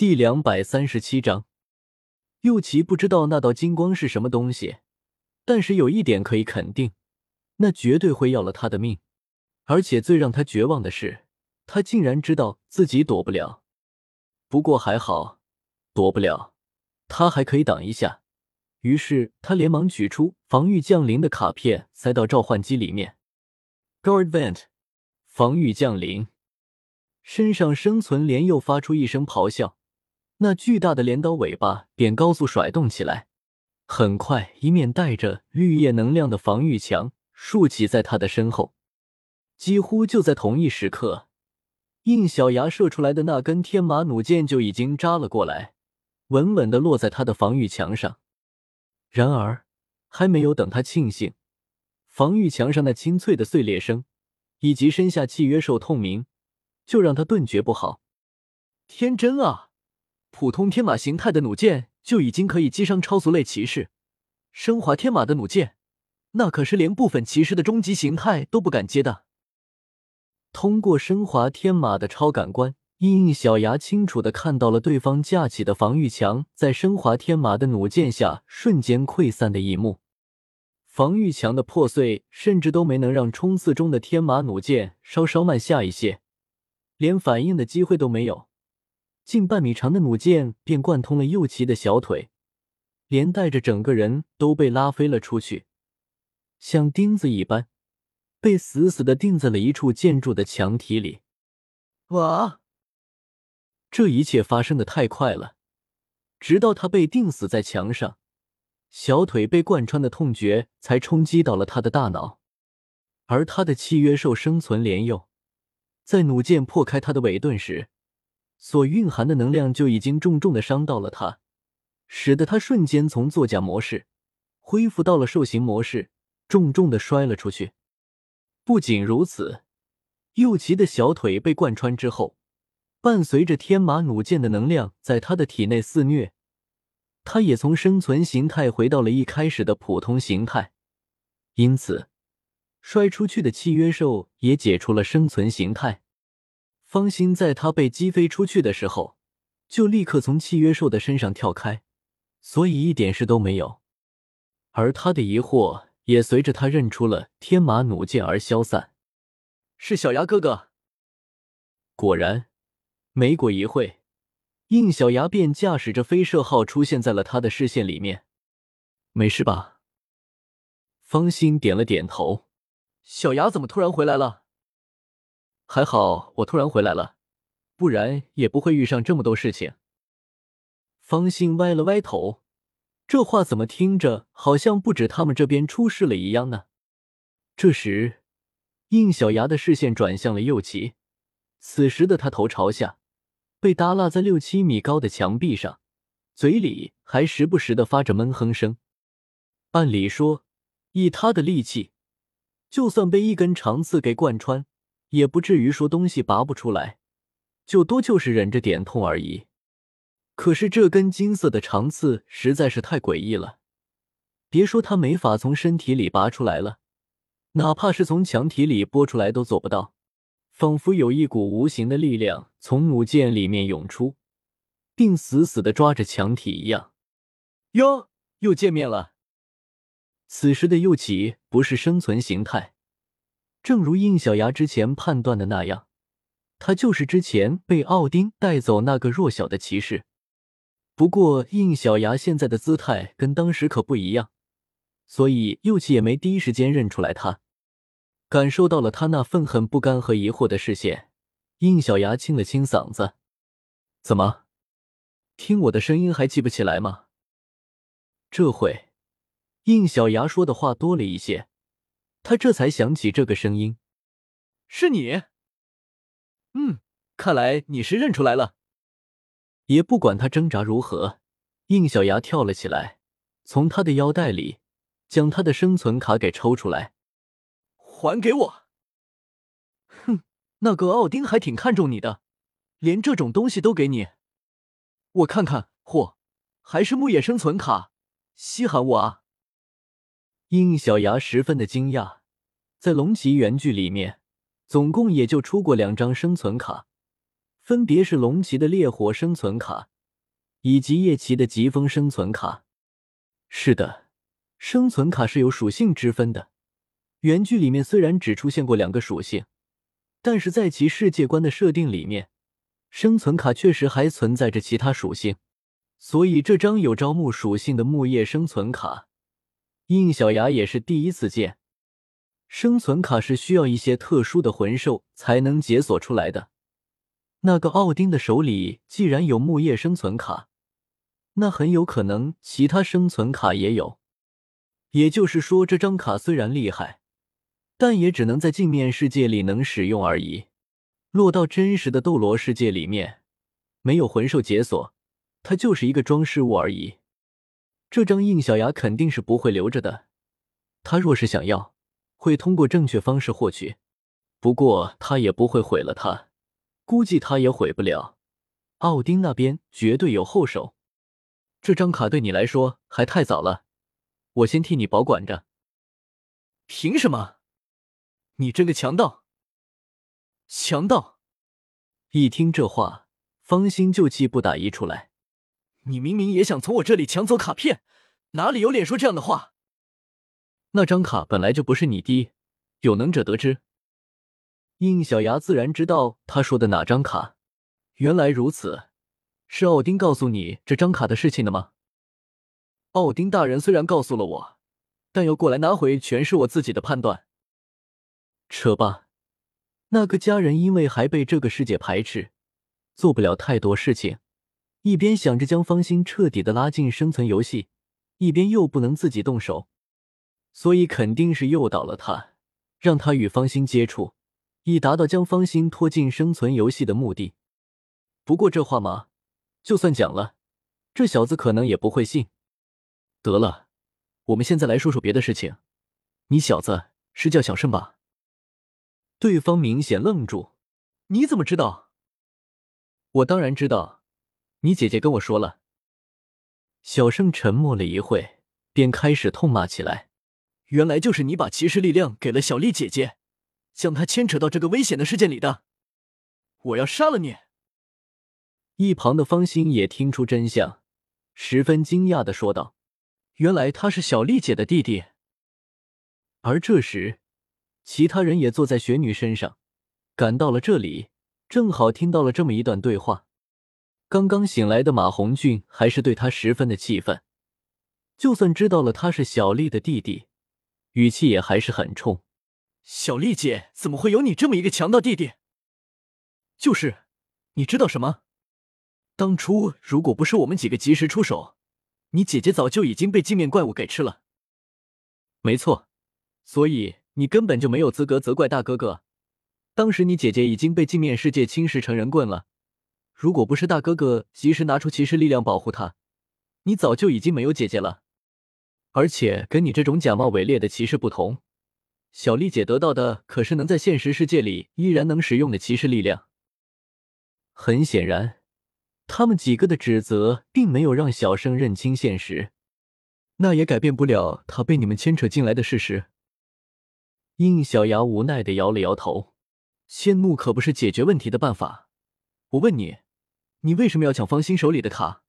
第两百三十七章，右奇不知道那道金光是什么东西，但是有一点可以肯定，那绝对会要了他的命。而且最让他绝望的是，他竟然知道自己躲不了。不过还好，躲不了，他还可以挡一下。于是他连忙取出防御降临的卡片，塞到召唤机里面。Guard Vent，防御降临。身上生存莲又发出一声咆哮，那巨大的镰刀尾巴便高速甩动起来。很快，一面带着绿叶能量的防御墙竖起在他的身后。几乎就在同一时刻，应小牙射出来的那根天马弩箭就已经扎了过来，稳稳的落在他的防御墙上。然而，还没有等他庆幸，防御墙上那清脆的碎裂声，以及身下契约兽痛鸣，就让他顿觉不好。天真啊！普通天马形态的弩箭就已经可以击伤超俗类骑士，升华天马的弩箭，那可是连部分骑士的终极形态都不敢接的。通过升华天马的超感官，印印小牙清楚的看到了对方架起的防御墙在升华天马的弩箭下瞬间溃散的一幕。防御墙的破碎，甚至都没能让冲刺中的天马弩箭稍稍慢下一些，连反应的机会都没有。近半米长的弩箭便贯通了右旗的小腿，连带着整个人都被拉飞了出去，像钉子一般。被死死的钉在了一处建筑的墙体里。哇！这一切发生的太快了，直到他被钉死在墙上，小腿被贯穿的痛觉才冲击到了他的大脑。而他的契约兽生存莲佑，在弩箭破开他的尾盾时，所蕴含的能量就已经重重的伤到了他，使得他瞬间从作假模式恢复到了兽形模式，重重的摔了出去。不仅如此，右奇的小腿被贯穿之后，伴随着天马弩箭的能量在他的体内肆虐，他也从生存形态回到了一开始的普通形态。因此，摔出去的契约兽也解除了生存形态。方心在他被击飞出去的时候，就立刻从契约兽的身上跳开，所以一点事都没有。而他的疑惑。也随着他认出了天马弩箭而消散。是小牙哥哥。果然，没过一会，应小牙便驾驶着飞射号出现在了他的视线里面。没事吧？方心点了点头。小牙怎么突然回来了？还好我突然回来了，不然也不会遇上这么多事情。方心歪了歪头。这话怎么听着好像不止他们这边出事了一样呢？这时，应小牙的视线转向了右旗，此时的他头朝下，被耷拉在六七米高的墙壁上，嘴里还时不时的发着闷哼声。按理说，以他的力气，就算被一根长刺给贯穿，也不至于说东西拔不出来，就多就是忍着点痛而已。可是这根金色的长刺实在是太诡异了，别说他没法从身体里拔出来了，哪怕是从墙体里拨出来都做不到，仿佛有一股无形的力量从弩箭里面涌出，并死死的抓着墙体一样。哟，又见面了。此时的右起不是生存形态，正如应小牙之前判断的那样，他就是之前被奥丁带走那个弱小的骑士。不过，应小牙现在的姿态跟当时可不一样，所以右起也没第一时间认出来他。感受到了他那愤恨、不甘和疑惑的视线，应小牙清了清嗓子：“怎么，听我的声音还记不起来吗？”这回，应小牙说的话多了一些，他这才想起这个声音，是你。嗯，看来你是认出来了。也不管他挣扎如何，应小牙跳了起来，从他的腰带里将他的生存卡给抽出来，还给我。哼，那个奥丁还挺看重你的，连这种东西都给你。我看看，嚯，还是牧野生存卡，稀罕我啊！应小牙十分的惊讶，在龙骑原剧里面，总共也就出过两张生存卡。分别是龙骑的烈火生存卡，以及夜骑的疾风生存卡。是的，生存卡是有属性之分的。原剧里面虽然只出现过两个属性，但是在其世界观的设定里面，生存卡确实还存在着其他属性。所以这张有招募属性的木叶生存卡，应小牙也是第一次见。生存卡是需要一些特殊的魂兽才能解锁出来的。那个奥丁的手里既然有木叶生存卡，那很有可能其他生存卡也有。也就是说，这张卡虽然厉害，但也只能在镜面世界里能使用而已。落到真实的斗罗世界里面，没有魂兽解锁。它就是一个装饰物而已，这张印小牙肯定是不会留着的。他若是想要，会通过正确方式获取。不过他也不会毁了它，估计他也毁不了。奥丁那边绝对有后手。这张卡对你来说还太早了，我先替你保管着。凭什么？你这个强盗！强盗！一听这话，方心就气不打一处来。你明明也想从我这里抢走卡片，哪里有脸说这样的话？那张卡本来就不是你的，有能者得知。应小牙自然知道他说的哪张卡。原来如此，是奥丁告诉你这张卡的事情的吗？奥丁大人虽然告诉了我，但要过来拿回，全是我自己的判断。扯吧，那个家人因为还被这个世界排斥，做不了太多事情。一边想着将方心彻底的拉进生存游戏，一边又不能自己动手，所以肯定是诱导了他，让他与方心接触，以达到将方心拖进生存游戏的目的。不过这话嘛，就算讲了，这小子可能也不会信。得了，我们现在来说说别的事情。你小子是叫小胜吧？对方明显愣住，你怎么知道？我当然知道。你姐姐跟我说了。小胜沉默了一会，便开始痛骂起来：“原来就是你把骑士力量给了小丽姐姐，将她牵扯到这个危险的事件里的！我要杀了你！”一旁的方心也听出真相，十分惊讶的说道：“原来他是小丽姐的弟弟。”而这时，其他人也坐在雪女身上，赶到了这里，正好听到了这么一段对话。刚刚醒来的马红俊还是对他十分的气愤，就算知道了他是小丽的弟弟，语气也还是很冲。小丽姐怎么会有你这么一个强盗弟弟？就是，你知道什么？当初如果不是我们几个及时出手，你姐姐早就已经被镜面怪物给吃了。没错，所以你根本就没有资格责怪大哥哥。当时你姐姐已经被镜面世界侵蚀成人棍了。如果不是大哥哥及时拿出骑士力量保护他，你早就已经没有姐姐了。而且跟你这种假冒伪劣的骑士不同，小丽姐得到的可是能在现实世界里依然能使用的骑士力量。很显然，他们几个的指责并没有让小生认清现实，那也改变不了他被你们牵扯进来的事实。应小牙无奈的摇了摇头，迁怒可不是解决问题的办法。我问你。你为什么要抢方心手里的卡？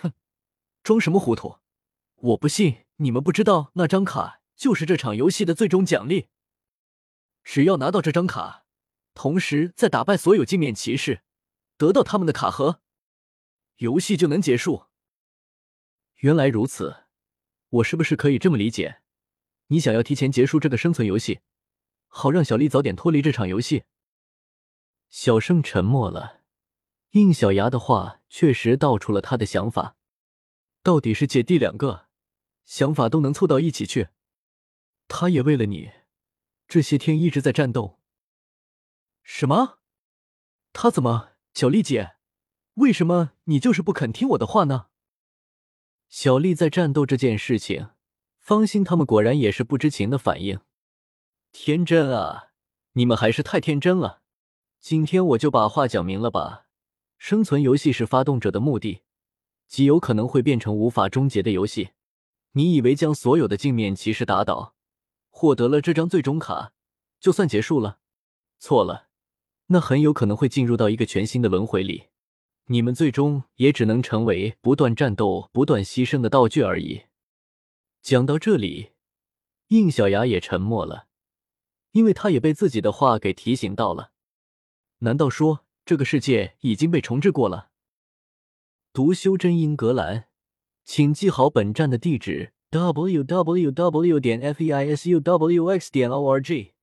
哼，装什么糊涂！我不信你们不知道那张卡就是这场游戏的最终奖励。只要拿到这张卡，同时再打败所有镜面骑士，得到他们的卡盒，游戏就能结束。原来如此，我是不是可以这么理解？你想要提前结束这个生存游戏，好让小丽早点脱离这场游戏？小胜沉默了。应小牙的话确实道出了他的想法，到底是姐弟两个，想法都能凑到一起去。他也为了你，这些天一直在战斗。什么？他怎么？小丽姐，为什么你就是不肯听我的话呢？小丽在战斗这件事情，方心他们果然也是不知情的反应。天真啊，你们还是太天真了。今天我就把话讲明了吧。生存游戏是发动者的目的，极有可能会变成无法终结的游戏。你以为将所有的镜面骑士打倒，获得了这张最终卡，就算结束了？错了，那很有可能会进入到一个全新的轮回里，你们最终也只能成为不断战斗、不断牺牲的道具而已。讲到这里，应小牙也沉默了，因为他也被自己的话给提醒到了。难道说这个世界已经被重置过了？读修真英格兰，请记好本站的地址：w w w. 点 f e i s u w x. 点 o r g。